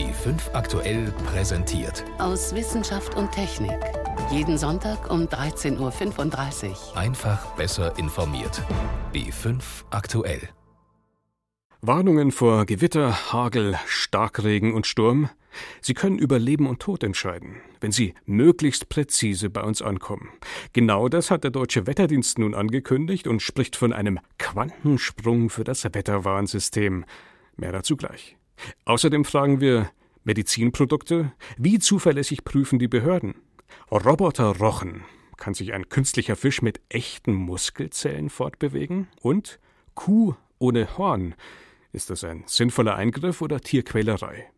B5 aktuell präsentiert. Aus Wissenschaft und Technik. Jeden Sonntag um 13.35 Uhr. Einfach besser informiert. B5 aktuell. Warnungen vor Gewitter, Hagel, Starkregen und Sturm. Sie können über Leben und Tod entscheiden, wenn sie möglichst präzise bei uns ankommen. Genau das hat der Deutsche Wetterdienst nun angekündigt und spricht von einem Quantensprung für das Wetterwarnsystem. Mehr dazu gleich. Außerdem fragen wir Medizinprodukte, wie zuverlässig prüfen die Behörden? Roboterrochen, kann sich ein künstlicher Fisch mit echten Muskelzellen fortbewegen? Und Kuh ohne Horn, ist das ein sinnvoller Eingriff oder Tierquälerei?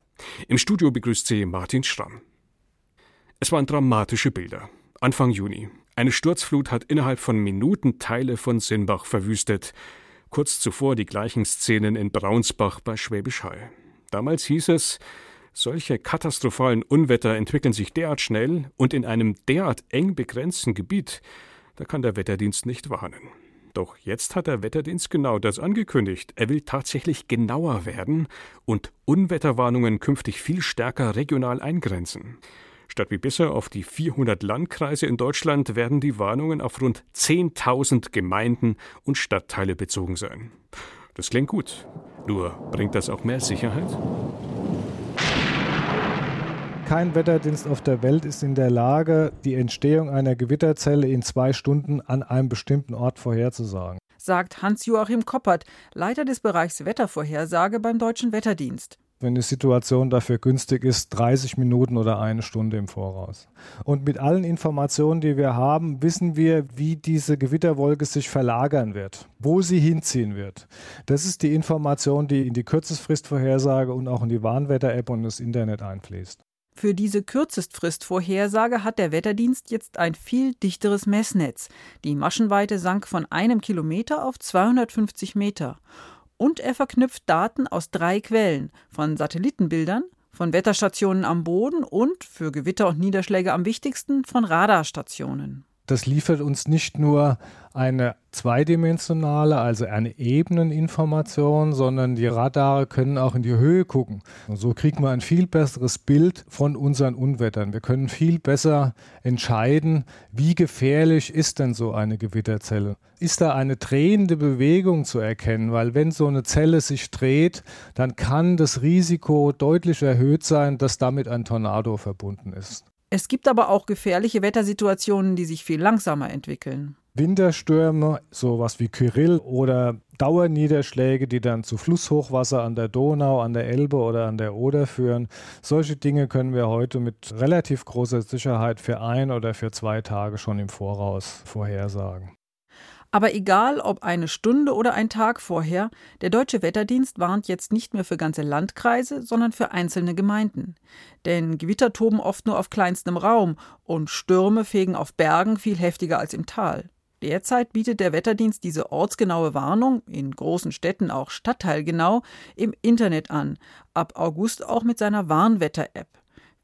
Im Studio begrüßt sie Martin Schramm. Es waren dramatische Bilder. Anfang Juni. Eine Sturzflut hat innerhalb von Minuten Teile von Sinnbach verwüstet. Kurz zuvor die gleichen Szenen in Braunsbach bei Schwäbisch Hall. Damals hieß es, solche katastrophalen Unwetter entwickeln sich derart schnell und in einem derart eng begrenzten Gebiet, da kann der Wetterdienst nicht warnen. Doch jetzt hat der Wetterdienst genau das angekündigt. Er will tatsächlich genauer werden und Unwetterwarnungen künftig viel stärker regional eingrenzen. Statt wie bisher auf die 400 Landkreise in Deutschland werden die Warnungen auf rund 10.000 Gemeinden und Stadtteile bezogen sein. Das klingt gut. Nur bringt das auch mehr Sicherheit? Kein Wetterdienst auf der Welt ist in der Lage, die Entstehung einer Gewitterzelle in zwei Stunden an einem bestimmten Ort vorherzusagen. Sagt Hans-Joachim Koppert, Leiter des Bereichs Wettervorhersage beim Deutschen Wetterdienst wenn die Situation dafür günstig ist, 30 Minuten oder eine Stunde im Voraus. Und mit allen Informationen, die wir haben, wissen wir, wie diese Gewitterwolke sich verlagern wird, wo sie hinziehen wird. Das ist die Information, die in die Kürzestfristvorhersage und auch in die Warnwetter-App und das Internet einfließt. Für diese Kürzestfristvorhersage hat der Wetterdienst jetzt ein viel dichteres Messnetz. Die Maschenweite sank von einem Kilometer auf 250 Meter und er verknüpft Daten aus drei Quellen von Satellitenbildern, von Wetterstationen am Boden und, für Gewitter und Niederschläge am wichtigsten, von Radarstationen. Das liefert uns nicht nur eine zweidimensionale, also eine Ebeneninformation, sondern die Radare können auch in die Höhe gucken. Und so kriegen wir ein viel besseres Bild von unseren Unwettern. Wir können viel besser entscheiden, wie gefährlich ist denn so eine Gewitterzelle. Ist da eine drehende Bewegung zu erkennen? Weil wenn so eine Zelle sich dreht, dann kann das Risiko deutlich erhöht sein, dass damit ein Tornado verbunden ist. Es gibt aber auch gefährliche Wettersituationen, die sich viel langsamer entwickeln. Winterstürme, sowas wie Kyrill oder Dauerniederschläge, die dann zu Flusshochwasser an der Donau, an der Elbe oder an der Oder führen. Solche Dinge können wir heute mit relativ großer Sicherheit für ein oder für zwei Tage schon im Voraus vorhersagen. Aber egal ob eine Stunde oder ein Tag vorher, der Deutsche Wetterdienst warnt jetzt nicht mehr für ganze Landkreise, sondern für einzelne Gemeinden. Denn Gewitter toben oft nur auf kleinstem Raum und Stürme fegen auf Bergen viel heftiger als im Tal. Derzeit bietet der Wetterdienst diese ortsgenaue Warnung, in großen Städten auch stadtteilgenau, im Internet an, ab August auch mit seiner Warnwetter-App.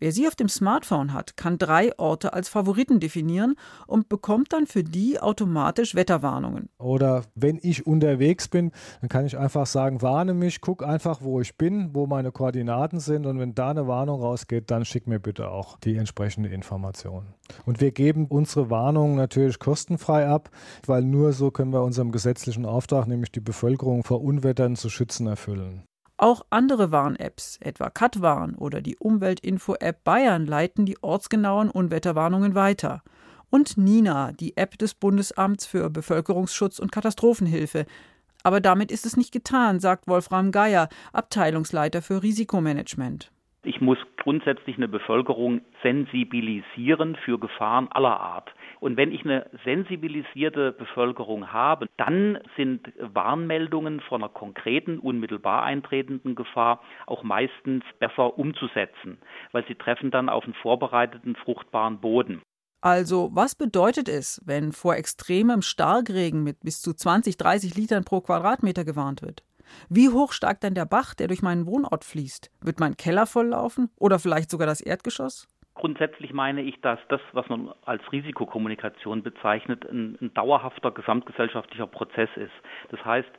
Wer sie auf dem Smartphone hat, kann drei Orte als Favoriten definieren und bekommt dann für die automatisch Wetterwarnungen. Oder wenn ich unterwegs bin, dann kann ich einfach sagen, warne mich, guck einfach, wo ich bin, wo meine Koordinaten sind und wenn da eine Warnung rausgeht, dann schick mir bitte auch die entsprechende Information. Und wir geben unsere Warnungen natürlich kostenfrei ab, weil nur so können wir unserem gesetzlichen Auftrag, nämlich die Bevölkerung vor Unwettern zu schützen, erfüllen. Auch andere Warn-Apps, etwa Katwarn oder die Umweltinfo-App Bayern, leiten die ortsgenauen Unwetterwarnungen weiter. Und Nina, die App des Bundesamts für Bevölkerungsschutz und Katastrophenhilfe. Aber damit ist es nicht getan, sagt Wolfram Geier, Abteilungsleiter für Risikomanagement. Ich muss grundsätzlich eine Bevölkerung sensibilisieren für Gefahren aller Art. Und wenn ich eine sensibilisierte Bevölkerung habe, dann sind Warnmeldungen von einer konkreten, unmittelbar eintretenden Gefahr auch meistens besser umzusetzen, weil sie treffen dann auf einen vorbereiteten, fruchtbaren Boden. Also, was bedeutet es, wenn vor extremem Starkregen mit bis zu 20, 30 Litern pro Quadratmeter gewarnt wird? Wie hoch steigt dann der Bach, der durch meinen Wohnort fließt? Wird mein Keller volllaufen oder vielleicht sogar das Erdgeschoss? Grundsätzlich meine ich, dass das, was man als Risikokommunikation bezeichnet, ein, ein dauerhafter gesamtgesellschaftlicher Prozess ist. Das heißt,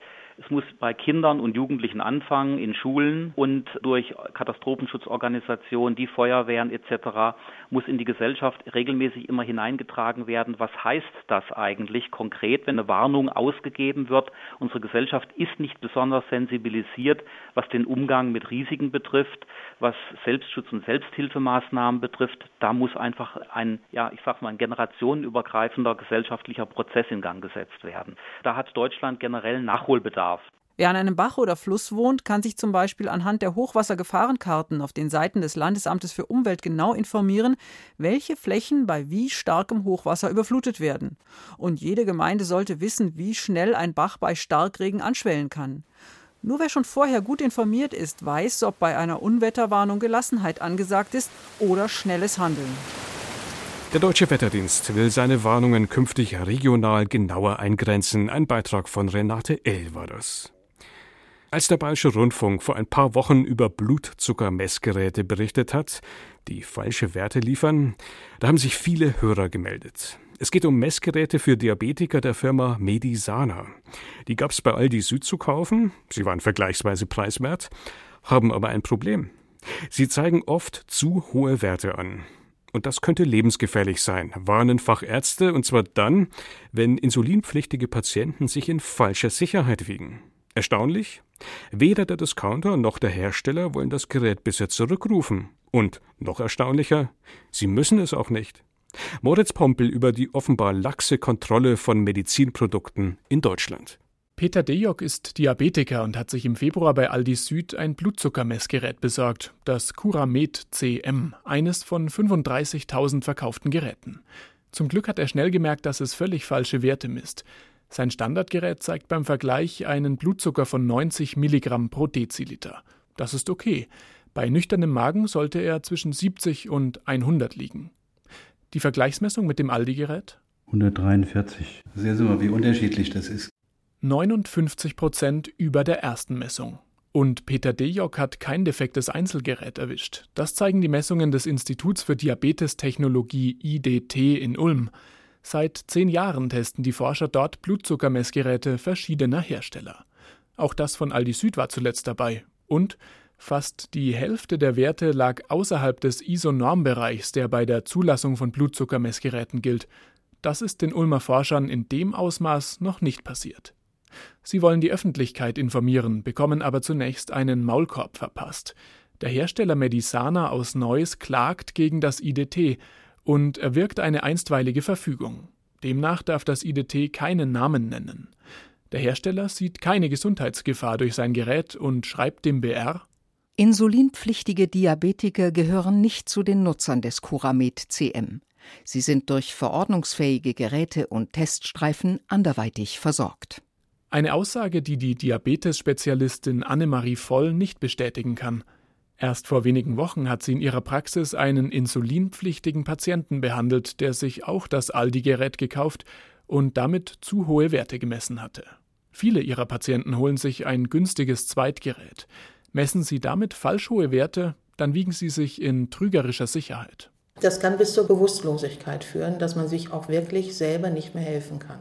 Es muss bei Kindern und Jugendlichen anfangen, in Schulen und durch Katastrophenschutzorganisationen, die Feuerwehren etc. muss in die Gesellschaft regelmäßig immer hineingetragen werden. Was heißt das eigentlich konkret, wenn eine Warnung ausgegeben wird? Unsere Gesellschaft ist nicht besonders sensibilisiert, was den Umgang mit Risiken betrifft, was Selbstschutz und Selbsthilfemaßnahmen betrifft. Da muss einfach ein, ja, ich sag mal, ein generationenübergreifender gesellschaftlicher Prozess in Gang gesetzt werden. Da hat Deutschland generell Nachholbedarf. Wer an einem Bach oder Fluss wohnt, kann sich zum Beispiel anhand der Hochwassergefahrenkarten auf den Seiten des Landesamtes für Umwelt genau informieren, welche Flächen bei wie starkem Hochwasser überflutet werden. Und jede Gemeinde sollte wissen, wie schnell ein Bach bei Starkregen anschwellen kann. Nur wer schon vorher gut informiert ist, weiß, ob bei einer Unwetterwarnung Gelassenheit angesagt ist oder schnelles Handeln. Der Deutsche Wetterdienst will seine Warnungen künftig regional genauer eingrenzen. Ein Beitrag von Renate L. war das. Als der Bayerische Rundfunk vor ein paar Wochen über Blutzuckermessgeräte berichtet hat, die falsche Werte liefern, da haben sich viele Hörer gemeldet. Es geht um Messgeräte für Diabetiker der Firma Medisana. Die gab es bei Aldi Süd zu kaufen, sie waren vergleichsweise preiswert, haben aber ein Problem. Sie zeigen oft zu hohe Werte an. Und das könnte lebensgefährlich sein, warnen Fachärzte, und zwar dann, wenn insulinpflichtige Patienten sich in falscher Sicherheit wiegen. Erstaunlich? Weder der Discounter noch der Hersteller wollen das Gerät bisher zurückrufen. Und noch erstaunlicher, sie müssen es auch nicht. Moritz Pompel über die offenbar laxe Kontrolle von Medizinprodukten in Deutschland. Peter Dejok ist Diabetiker und hat sich im Februar bei Aldi Süd ein Blutzuckermessgerät besorgt, das Curamed CM, eines von 35.000 verkauften Geräten. Zum Glück hat er schnell gemerkt, dass es völlig falsche Werte misst. Sein Standardgerät zeigt beim Vergleich einen Blutzucker von 90 Milligramm pro Deziliter. Das ist okay. Bei nüchternem Magen sollte er zwischen 70 und 100 liegen. Die Vergleichsmessung mit dem Aldi-Gerät? 143. Sehr mal, wie unterschiedlich das ist. 59 Prozent über der ersten Messung. Und Peter Dejok hat kein defektes Einzelgerät erwischt. Das zeigen die Messungen des Instituts für Diabetestechnologie IDT in Ulm. Seit zehn Jahren testen die Forscher dort Blutzuckermessgeräte verschiedener Hersteller. Auch das von Aldi Süd war zuletzt dabei. Und fast die Hälfte der Werte lag außerhalb des ISO-Normbereichs, der bei der Zulassung von Blutzuckermessgeräten gilt. Das ist den Ulmer Forschern in dem Ausmaß noch nicht passiert. Sie wollen die Öffentlichkeit informieren, bekommen aber zunächst einen Maulkorb verpasst. Der Hersteller Medisana aus Neuss klagt gegen das IDT, und erwirkt eine einstweilige Verfügung. Demnach darf das IDT keinen Namen nennen. Der Hersteller sieht keine Gesundheitsgefahr durch sein Gerät und schreibt dem BR Insulinpflichtige Diabetiker gehören nicht zu den Nutzern des Curamed CM. Sie sind durch verordnungsfähige Geräte und Teststreifen anderweitig versorgt. Eine Aussage, die die Diabetes-Spezialistin Annemarie Voll nicht bestätigen kann. Erst vor wenigen Wochen hat sie in ihrer Praxis einen insulinpflichtigen Patienten behandelt, der sich auch das Aldi-Gerät gekauft und damit zu hohe Werte gemessen hatte. Viele ihrer Patienten holen sich ein günstiges Zweitgerät. Messen sie damit falsch hohe Werte, dann wiegen sie sich in trügerischer Sicherheit. Das kann bis zur Bewusstlosigkeit führen, dass man sich auch wirklich selber nicht mehr helfen kann.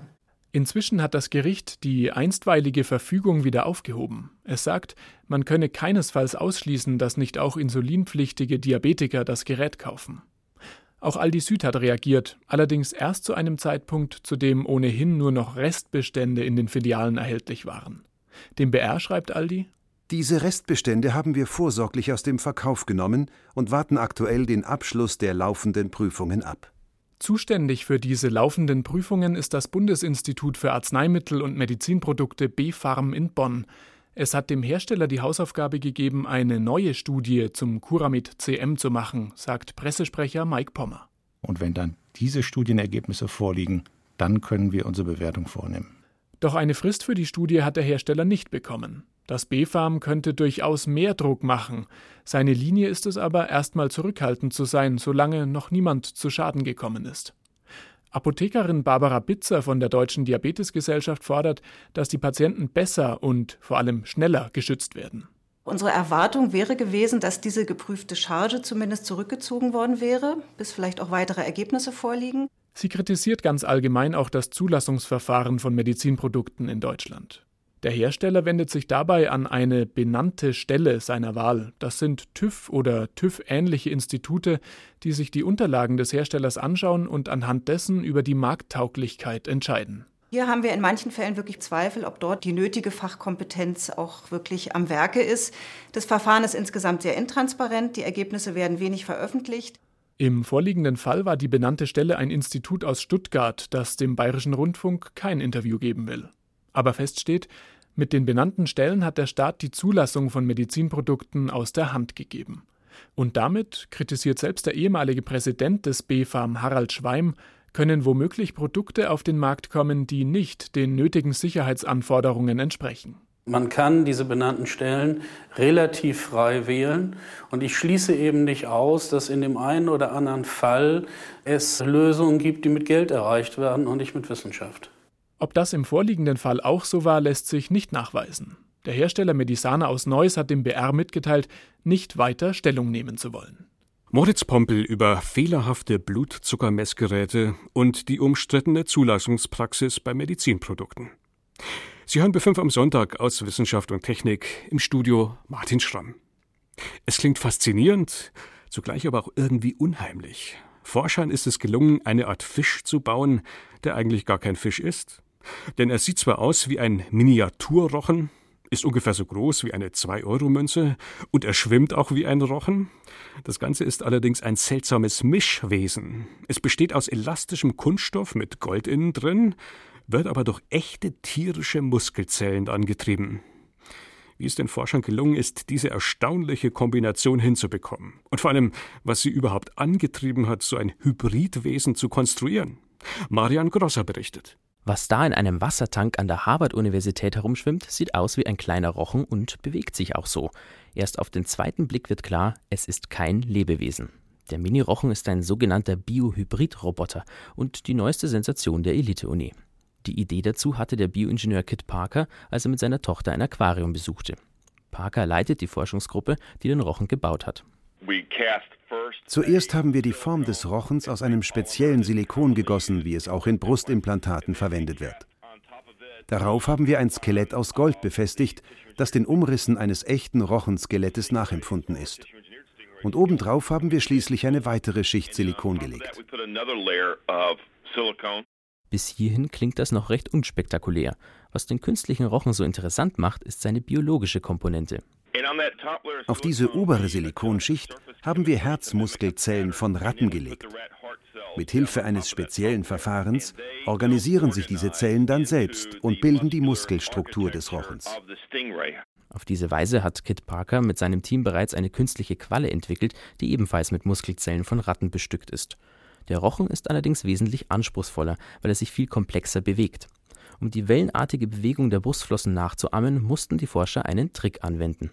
Inzwischen hat das Gericht die einstweilige Verfügung wieder aufgehoben. Es sagt, man könne keinesfalls ausschließen, dass nicht auch insulinpflichtige Diabetiker das Gerät kaufen. Auch Aldi Süd hat reagiert, allerdings erst zu einem Zeitpunkt, zu dem ohnehin nur noch Restbestände in den Filialen erhältlich waren. Dem BR schreibt Aldi Diese Restbestände haben wir vorsorglich aus dem Verkauf genommen und warten aktuell den Abschluss der laufenden Prüfungen ab. Zuständig für diese laufenden Prüfungen ist das Bundesinstitut für Arzneimittel und Medizinprodukte BfArM in Bonn. Es hat dem Hersteller die Hausaufgabe gegeben, eine neue Studie zum Curamid CM zu machen, sagt Pressesprecher Mike Pommer. Und wenn dann diese Studienergebnisse vorliegen, dann können wir unsere Bewertung vornehmen. Doch eine Frist für die Studie hat der Hersteller nicht bekommen. Das BfArM könnte durchaus mehr Druck machen. Seine Linie ist es aber, erstmal zurückhaltend zu sein, solange noch niemand zu Schaden gekommen ist. Apothekerin Barbara Bitzer von der Deutschen Diabetesgesellschaft fordert, dass die Patienten besser und vor allem schneller geschützt werden. Unsere Erwartung wäre gewesen, dass diese geprüfte Charge zumindest zurückgezogen worden wäre, bis vielleicht auch weitere Ergebnisse vorliegen. Sie kritisiert ganz allgemein auch das Zulassungsverfahren von Medizinprodukten in Deutschland. Der Hersteller wendet sich dabei an eine benannte Stelle seiner Wahl. Das sind TÜV oder TÜV-ähnliche Institute, die sich die Unterlagen des Herstellers anschauen und anhand dessen über die Markttauglichkeit entscheiden. Hier haben wir in manchen Fällen wirklich Zweifel, ob dort die nötige Fachkompetenz auch wirklich am Werke ist. Das Verfahren ist insgesamt sehr intransparent, die Ergebnisse werden wenig veröffentlicht. Im vorliegenden Fall war die benannte Stelle ein Institut aus Stuttgart, das dem Bayerischen Rundfunk kein Interview geben will. Aber fest steht, mit den benannten Stellen hat der Staat die Zulassung von Medizinprodukten aus der Hand gegeben. Und damit, kritisiert selbst der ehemalige Präsident des BfArM Harald Schweim, können womöglich Produkte auf den Markt kommen, die nicht den nötigen Sicherheitsanforderungen entsprechen. Man kann diese benannten Stellen relativ frei wählen und ich schließe eben nicht aus, dass in dem einen oder anderen Fall es Lösungen gibt, die mit Geld erreicht werden und nicht mit Wissenschaft. Ob das im vorliegenden Fall auch so war, lässt sich nicht nachweisen. Der Hersteller Medisana aus Neuss hat dem BR mitgeteilt, nicht weiter Stellung nehmen zu wollen. Moritz Pompel über fehlerhafte Blutzuckermessgeräte und die umstrittene Zulassungspraxis bei Medizinprodukten. Sie hören B5 am Sonntag aus Wissenschaft und Technik im Studio Martin Schramm. Es klingt faszinierend, zugleich aber auch irgendwie unheimlich. Forschern ist es gelungen, eine Art Fisch zu bauen, der eigentlich gar kein Fisch ist. Denn er sieht zwar aus wie ein Miniaturrochen, ist ungefähr so groß wie eine 2-Euro-Münze und er schwimmt auch wie ein Rochen. Das Ganze ist allerdings ein seltsames Mischwesen. Es besteht aus elastischem Kunststoff mit Gold innen drin, wird aber durch echte tierische Muskelzellen angetrieben. Wie es den Forschern gelungen ist, diese erstaunliche Kombination hinzubekommen. Und vor allem, was sie überhaupt angetrieben hat, so ein Hybridwesen zu konstruieren. Marian Grosser berichtet. Was da in einem Wassertank an der Harvard-Universität herumschwimmt, sieht aus wie ein kleiner Rochen und bewegt sich auch so. Erst auf den zweiten Blick wird klar, es ist kein Lebewesen. Der Mini-Rochen ist ein sogenannter Biohybrid-Roboter und die neueste Sensation der Elite-Uni. Die Idee dazu hatte der Bioingenieur Kit Parker, als er mit seiner Tochter ein Aquarium besuchte. Parker leitet die Forschungsgruppe, die den Rochen gebaut hat. Zuerst haben wir die Form des Rochens aus einem speziellen Silikon gegossen, wie es auch in Brustimplantaten verwendet wird. Darauf haben wir ein Skelett aus Gold befestigt, das den Umrissen eines echten Rochenskelettes nachempfunden ist. Und obendrauf haben wir schließlich eine weitere Schicht Silikon gelegt. Bis hierhin klingt das noch recht unspektakulär. Was den künstlichen Rochen so interessant macht, ist seine biologische Komponente. Auf diese obere Silikonschicht haben wir Herzmuskelzellen von Ratten gelegt. Mit Hilfe eines speziellen Verfahrens organisieren sich diese Zellen dann selbst und bilden die Muskelstruktur des Rochens. Auf diese Weise hat Kit Parker mit seinem Team bereits eine künstliche Qualle entwickelt, die ebenfalls mit Muskelzellen von Ratten bestückt ist. Der Rochen ist allerdings wesentlich anspruchsvoller, weil er sich viel komplexer bewegt. Um die wellenartige Bewegung der Brustflossen nachzuahmen, mussten die Forscher einen Trick anwenden.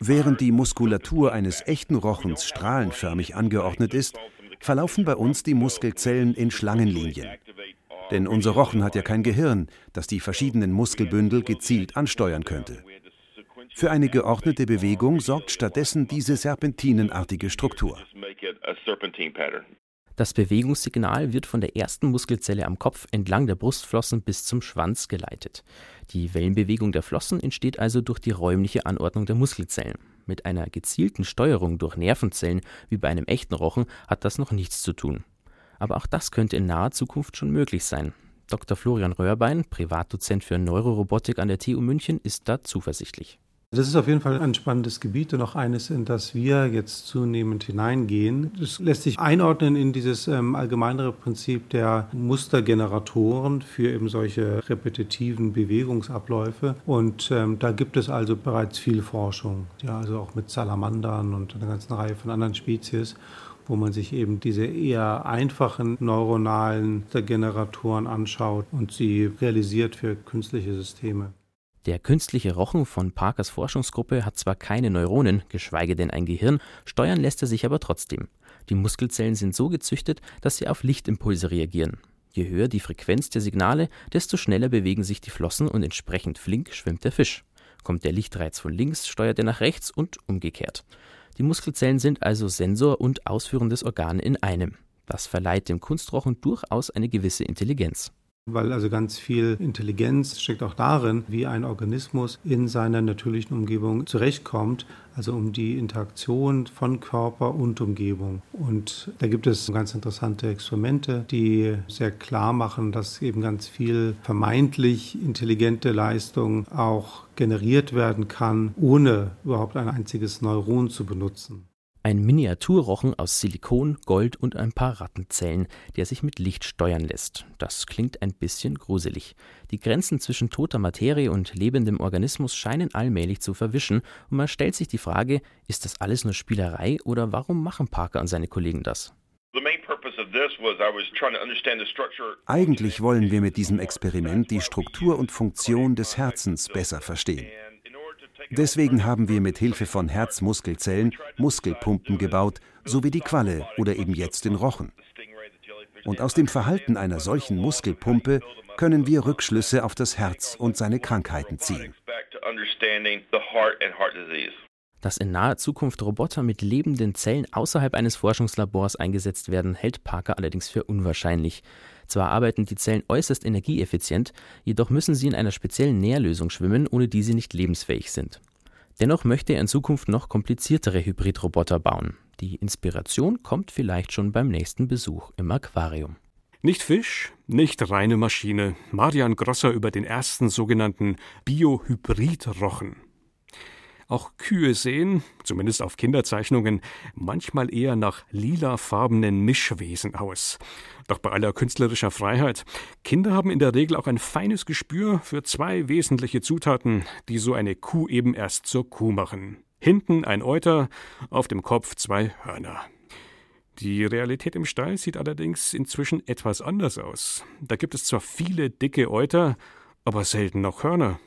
Während die Muskulatur eines echten Rochens strahlenförmig angeordnet ist, verlaufen bei uns die Muskelzellen in Schlangenlinien. Denn unser Rochen hat ja kein Gehirn, das die verschiedenen Muskelbündel gezielt ansteuern könnte. Für eine geordnete Bewegung sorgt stattdessen diese serpentinenartige Struktur. Das Bewegungssignal wird von der ersten Muskelzelle am Kopf entlang der Brustflossen bis zum Schwanz geleitet. Die Wellenbewegung der Flossen entsteht also durch die räumliche Anordnung der Muskelzellen. Mit einer gezielten Steuerung durch Nervenzellen wie bei einem echten Rochen hat das noch nichts zu tun. Aber auch das könnte in naher Zukunft schon möglich sein. Dr. Florian Röhrbein, Privatdozent für Neurorobotik an der TU München, ist da zuversichtlich. Das ist auf jeden Fall ein spannendes Gebiet und auch eines, in das wir jetzt zunehmend hineingehen. Das lässt sich einordnen in dieses ähm, allgemeinere Prinzip der Mustergeneratoren für eben solche repetitiven Bewegungsabläufe. Und ähm, da gibt es also bereits viel Forschung, ja, also auch mit Salamandern und einer ganzen Reihe von anderen Spezies wo man sich eben diese eher einfachen neuronalen Generatoren anschaut und sie realisiert für künstliche Systeme. Der künstliche Rochen von Parkers Forschungsgruppe hat zwar keine Neuronen, geschweige denn ein Gehirn, steuern lässt er sich aber trotzdem. Die Muskelzellen sind so gezüchtet, dass sie auf Lichtimpulse reagieren. Je höher die Frequenz der Signale, desto schneller bewegen sich die Flossen und entsprechend flink schwimmt der Fisch. Kommt der Lichtreiz von links, steuert er nach rechts und umgekehrt. Die Muskelzellen sind also Sensor und ausführendes Organ in einem. Das verleiht dem Kunstrochen durchaus eine gewisse Intelligenz. Weil also ganz viel Intelligenz steckt auch darin, wie ein Organismus in seiner natürlichen Umgebung zurechtkommt, also um die Interaktion von Körper und Umgebung. Und da gibt es ganz interessante Experimente, die sehr klar machen, dass eben ganz viel vermeintlich intelligente Leistung auch generiert werden kann, ohne überhaupt ein einziges Neuron zu benutzen. Ein Miniaturrochen aus Silikon, Gold und ein paar Rattenzellen, der sich mit Licht steuern lässt. Das klingt ein bisschen gruselig. Die Grenzen zwischen toter Materie und lebendem Organismus scheinen allmählich zu verwischen und man stellt sich die Frage, ist das alles nur Spielerei oder warum machen Parker und seine Kollegen das? Eigentlich wollen wir mit diesem Experiment die Struktur und Funktion des Herzens besser verstehen. Deswegen haben wir mit Hilfe von Herzmuskelzellen Muskelpumpen gebaut, so wie die Qualle oder eben jetzt den Rochen. Und aus dem Verhalten einer solchen Muskelpumpe können wir Rückschlüsse auf das Herz und seine Krankheiten ziehen. Dass in naher Zukunft Roboter mit lebenden Zellen außerhalb eines Forschungslabors eingesetzt werden, hält Parker allerdings für unwahrscheinlich. Zwar arbeiten die Zellen äußerst energieeffizient, jedoch müssen sie in einer speziellen Nährlösung schwimmen, ohne die sie nicht lebensfähig sind. Dennoch möchte er in Zukunft noch kompliziertere Hybridroboter bauen. Die Inspiration kommt vielleicht schon beim nächsten Besuch im Aquarium. Nicht Fisch, nicht reine Maschine. Marian Grosser über den ersten sogenannten Biohybridrochen. Auch Kühe sehen, zumindest auf Kinderzeichnungen, manchmal eher nach lilafarbenen Mischwesen aus. Doch bei aller künstlerischer Freiheit, Kinder haben in der Regel auch ein feines Gespür für zwei wesentliche Zutaten, die so eine Kuh eben erst zur Kuh machen. Hinten ein Euter, auf dem Kopf zwei Hörner. Die Realität im Stall sieht allerdings inzwischen etwas anders aus. Da gibt es zwar viele dicke Euter, aber selten noch Hörner.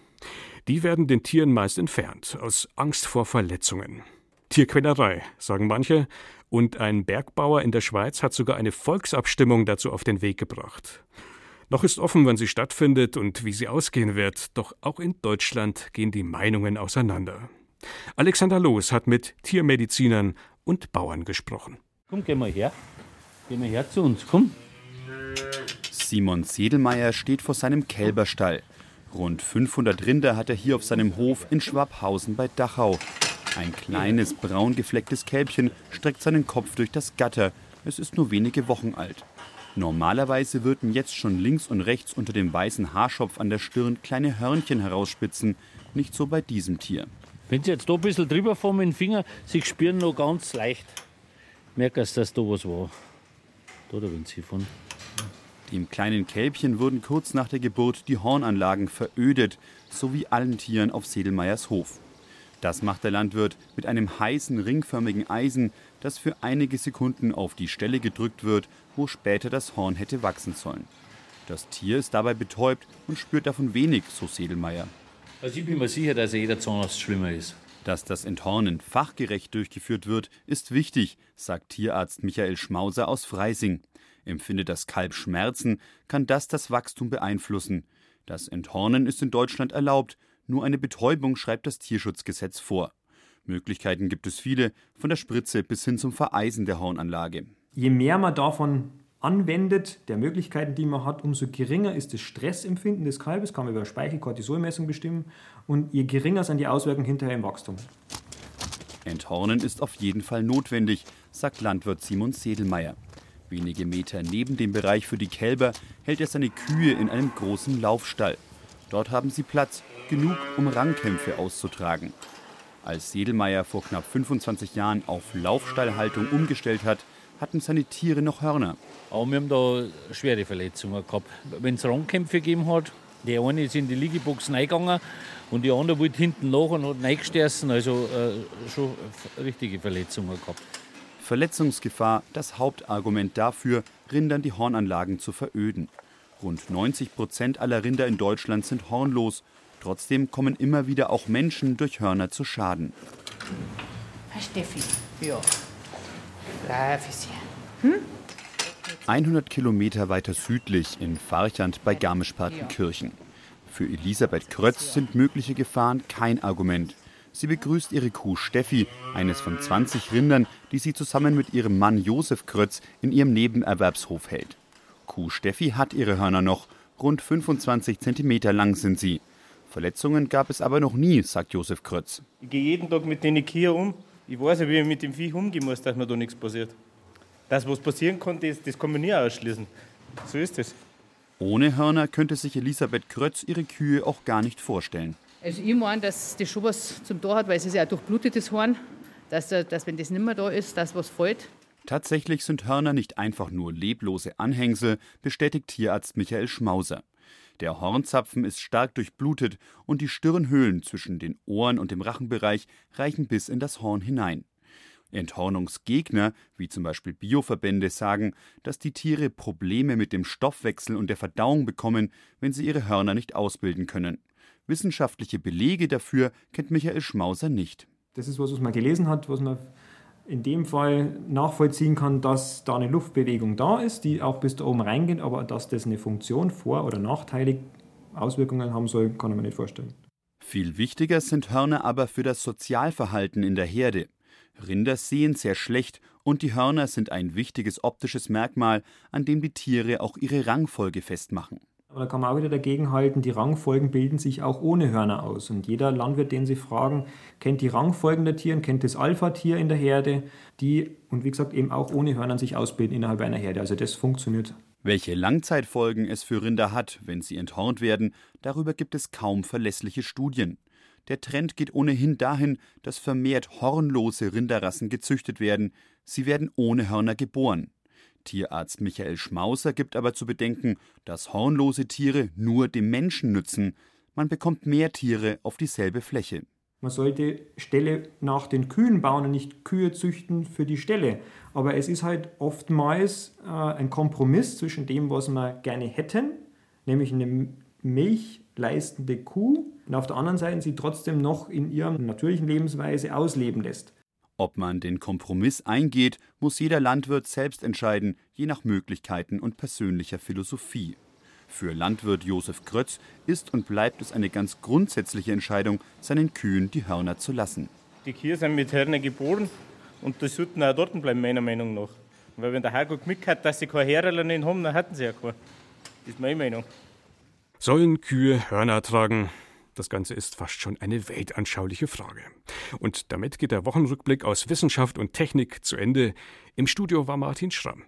Die werden den Tieren meist entfernt, aus Angst vor Verletzungen. Tierquälerei, sagen manche, und ein Bergbauer in der Schweiz hat sogar eine Volksabstimmung dazu auf den Weg gebracht. Noch ist offen, wann sie stattfindet und wie sie ausgehen wird, doch auch in Deutschland gehen die Meinungen auseinander. Alexander Loos hat mit Tiermedizinern und Bauern gesprochen. Komm, geh mal her. Geh mal her zu uns, komm. Simon Sedelmeier steht vor seinem Kälberstall. Rund 500 Rinder hat er hier auf seinem Hof in Schwabhausen bei Dachau. Ein kleines, braun geflecktes Kälbchen streckt seinen Kopf durch das Gatter. Es ist nur wenige Wochen alt. Normalerweise würden jetzt schon links und rechts unter dem weißen Haarschopf an der Stirn kleine Hörnchen herausspitzen. Nicht so bei diesem Tier. Wenn Sie jetzt da ein bisschen drüber fahren mit dem Finger, Sie spüren noch ganz leicht. Merkst, dass da was war. Da, da Sie von. Dem kleinen Kälbchen wurden kurz nach der Geburt die Hornanlagen verödet, so wie allen Tieren auf Sedelmeiers Hof. Das macht der Landwirt mit einem heißen, ringförmigen Eisen, das für einige Sekunden auf die Stelle gedrückt wird, wo später das Horn hätte wachsen sollen. Das Tier ist dabei betäubt und spürt davon wenig, so Sedelmeier. Also ich bin mir sicher, dass jeder Zahnarzt schlimmer ist. Dass das Enthornen fachgerecht durchgeführt wird, ist wichtig, sagt Tierarzt Michael Schmauser aus Freising. Empfindet das Kalb Schmerzen, kann das das Wachstum beeinflussen. Das Enthornen ist in Deutschland erlaubt, nur eine Betäubung schreibt das Tierschutzgesetz vor. Möglichkeiten gibt es viele, von der Spritze bis hin zum Vereisen der Hornanlage. Je mehr man davon anwendet, der Möglichkeiten, die man hat, umso geringer ist das Stressempfinden des Kalbes, kann man über Speichel-Cortisolmessung bestimmen, und je geringer sind die Auswirkungen hinterher im Wachstum. Enthornen ist auf jeden Fall notwendig, sagt Landwirt Simon Sedelmeier. Wenige Meter neben dem Bereich für die Kälber hält er seine Kühe in einem großen Laufstall. Dort haben sie Platz, genug, um Rangkämpfe auszutragen. Als Sedelmeier vor knapp 25 Jahren auf Laufstallhaltung umgestellt hat, hatten seine Tiere noch Hörner. Aber wir haben da schwere Verletzungen gehabt. Wenn es Rangkämpfe gegeben hat, der eine ist in die Liegebox reingegangen und die andere wollte hinten nach und hat reingestoßen. Also äh, schon richtige Verletzungen gehabt. Verletzungsgefahr das Hauptargument dafür, Rindern die Hornanlagen zu veröden. Rund 90 Prozent aller Rinder in Deutschland sind hornlos. Trotzdem kommen immer wieder auch Menschen durch Hörner zu Schaden. Herr Steffi, ja. Braves hm? 100 Kilometer weiter südlich in Farchand bei Garmisch-Partenkirchen. Für Elisabeth Krötz sind mögliche Gefahren kein Argument. Sie begrüßt ihre Kuh Steffi, eines von 20 Rindern, die sie zusammen mit ihrem Mann Josef Krötz in ihrem Nebenerwerbshof hält. Kuh Steffi hat ihre Hörner noch, Rund 25 Zentimeter lang sind sie. Verletzungen gab es aber noch nie, sagt Josef Krötz. Ich gehe jeden Tag mit den Kühen um. Ich weiß ja, wie ich mit dem Viech umgehen muss, dass mir da nichts passiert. Das, was passieren kann, das, das kann man nie ausschließen. So ist es. Ohne Hörner könnte sich Elisabeth Krötz ihre Kühe auch gar nicht vorstellen. Also ich meine, dass das schon was zum Tor hat, weil es ist ja ein durchblutetes Horn, dass, dass wenn das nicht mehr da ist, dass was fällt. Tatsächlich sind Hörner nicht einfach nur leblose Anhängsel, bestätigt Tierarzt Michael Schmauser. Der Hornzapfen ist stark durchblutet und die Stirnhöhlen zwischen den Ohren und dem Rachenbereich reichen bis in das Horn hinein. Enthornungsgegner, wie zum Beispiel Bioverbände, sagen, dass die Tiere Probleme mit dem Stoffwechsel und der Verdauung bekommen, wenn sie ihre Hörner nicht ausbilden können. Wissenschaftliche Belege dafür kennt Michael Schmauser nicht. Das ist was, was man gelesen hat, was man in dem Fall nachvollziehen kann, dass da eine Luftbewegung da ist, die auch bis da oben reingeht, aber dass das eine Funktion vor- oder nachteilig Auswirkungen haben soll, kann ich mir nicht vorstellen. Viel wichtiger sind Hörner aber für das Sozialverhalten in der Herde. Rinder sehen sehr schlecht und die Hörner sind ein wichtiges optisches Merkmal, an dem die Tiere auch ihre Rangfolge festmachen. Aber da kann man auch wieder dagegen halten, die Rangfolgen bilden sich auch ohne Hörner aus. Und jeder Landwirt, den Sie fragen, kennt die Rangfolgen der Tiere, kennt das Alpha-Tier in der Herde, die, und wie gesagt, eben auch ohne Hörner sich ausbilden innerhalb einer Herde. Also das funktioniert. Welche Langzeitfolgen es für Rinder hat, wenn sie enthornt werden, darüber gibt es kaum verlässliche Studien. Der Trend geht ohnehin dahin, dass vermehrt hornlose Rinderrassen gezüchtet werden. Sie werden ohne Hörner geboren. Tierarzt Michael Schmauser gibt aber zu bedenken, dass hornlose Tiere nur dem Menschen nützen. Man bekommt mehr Tiere auf dieselbe Fläche. Man sollte Ställe nach den Kühen bauen und nicht Kühe züchten für die Ställe. Aber es ist halt oftmals äh, ein Kompromiss zwischen dem, was wir gerne hätten, nämlich eine milchleistende Kuh, und auf der anderen Seite sie trotzdem noch in ihrer natürlichen Lebensweise ausleben lässt. Ob man den Kompromiss eingeht, muss jeder Landwirt selbst entscheiden, je nach Möglichkeiten und persönlicher Philosophie. Für Landwirt Josef Krötz ist und bleibt es eine ganz grundsätzliche Entscheidung, seinen Kühen die Hörner zu lassen. Die Kühe sind mit Hörner geboren und die sollten auch dort bleiben, meiner Meinung nach. Weil wenn der Herrgott mit hat, dass sie keine Hörner nicht haben, dann hatten sie ja keine. Das ist meine Meinung. Sollen Kühe Hörner tragen? Das Ganze ist fast schon eine weltanschauliche Frage. Und damit geht der Wochenrückblick aus Wissenschaft und Technik zu Ende. Im Studio war Martin Schramm.